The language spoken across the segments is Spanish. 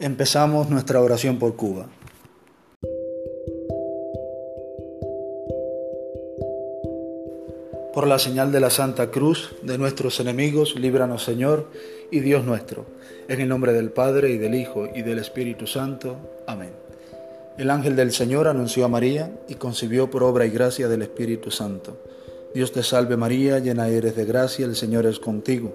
Empezamos nuestra oración por Cuba. Por la señal de la Santa Cruz de nuestros enemigos, líbranos Señor y Dios nuestro, en el nombre del Padre y del Hijo y del Espíritu Santo. Amén. El ángel del Señor anunció a María y concibió por obra y gracia del Espíritu Santo. Dios te salve María, llena eres de gracia, el Señor es contigo.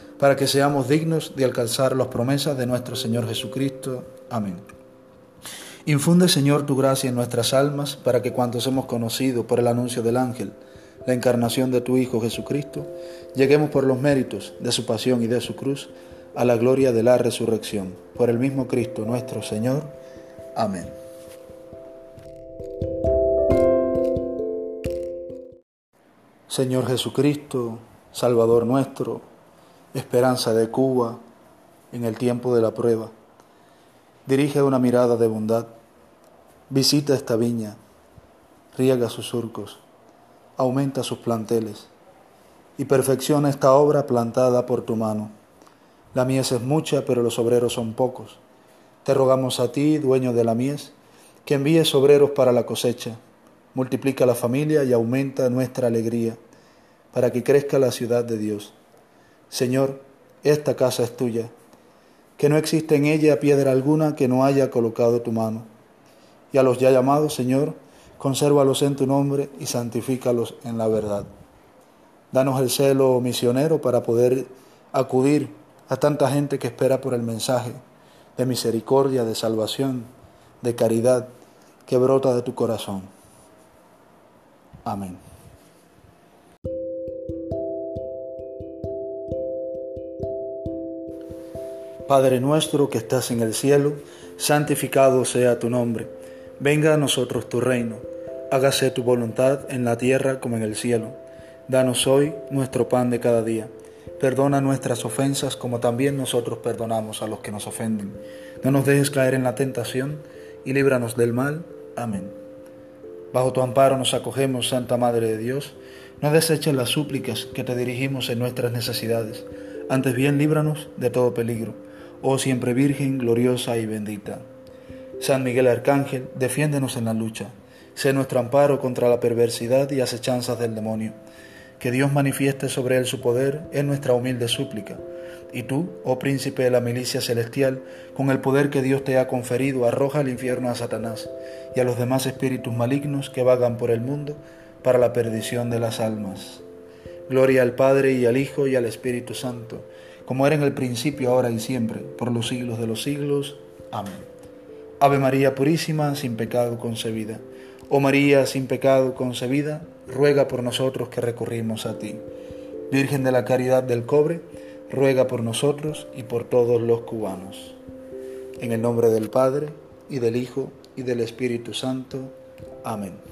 para que seamos dignos de alcanzar las promesas de nuestro Señor Jesucristo. Amén. Infunde, Señor, tu gracia en nuestras almas, para que cuantos hemos conocido por el anuncio del ángel la encarnación de tu Hijo Jesucristo, lleguemos por los méritos de su pasión y de su cruz a la gloria de la resurrección. Por el mismo Cristo nuestro Señor. Amén. Señor Jesucristo, Salvador nuestro, esperanza de Cuba en el tiempo de la prueba. Dirige una mirada de bondad, visita esta viña, riega sus surcos, aumenta sus planteles y perfecciona esta obra plantada por tu mano. La mies es mucha, pero los obreros son pocos. Te rogamos a ti, dueño de la mies, que envíes obreros para la cosecha, multiplica la familia y aumenta nuestra alegría, para que crezca la ciudad de Dios. Señor, esta casa es tuya, que no existe en ella piedra alguna que no haya colocado tu mano. Y a los ya llamados, Señor, consérvalos en tu nombre y santifícalos en la verdad. Danos el celo misionero para poder acudir a tanta gente que espera por el mensaje de misericordia, de salvación, de caridad que brota de tu corazón. Amén. Padre nuestro que estás en el cielo, santificado sea tu nombre. Venga a nosotros tu reino. Hágase tu voluntad en la tierra como en el cielo. Danos hoy nuestro pan de cada día. Perdona nuestras ofensas como también nosotros perdonamos a los que nos ofenden. No nos dejes caer en la tentación y líbranos del mal. Amén. Bajo tu amparo nos acogemos, Santa Madre de Dios. No deseches las súplicas que te dirigimos en nuestras necesidades. Antes bien, líbranos de todo peligro oh siempre Virgen, gloriosa y bendita. San Miguel Arcángel, defiéndenos en la lucha. Sé nuestro amparo contra la perversidad y acechanzas del demonio. Que Dios manifieste sobre él su poder es nuestra humilde súplica. Y tú, oh príncipe de la milicia celestial, con el poder que Dios te ha conferido, arroja al infierno a Satanás y a los demás espíritus malignos que vagan por el mundo para la perdición de las almas. Gloria al Padre y al Hijo y al Espíritu Santo como era en el principio, ahora y siempre, por los siglos de los siglos. Amén. Ave María Purísima, sin pecado concebida. Oh María, sin pecado concebida, ruega por nosotros que recurrimos a ti. Virgen de la Caridad del Cobre, ruega por nosotros y por todos los cubanos. En el nombre del Padre, y del Hijo, y del Espíritu Santo. Amén.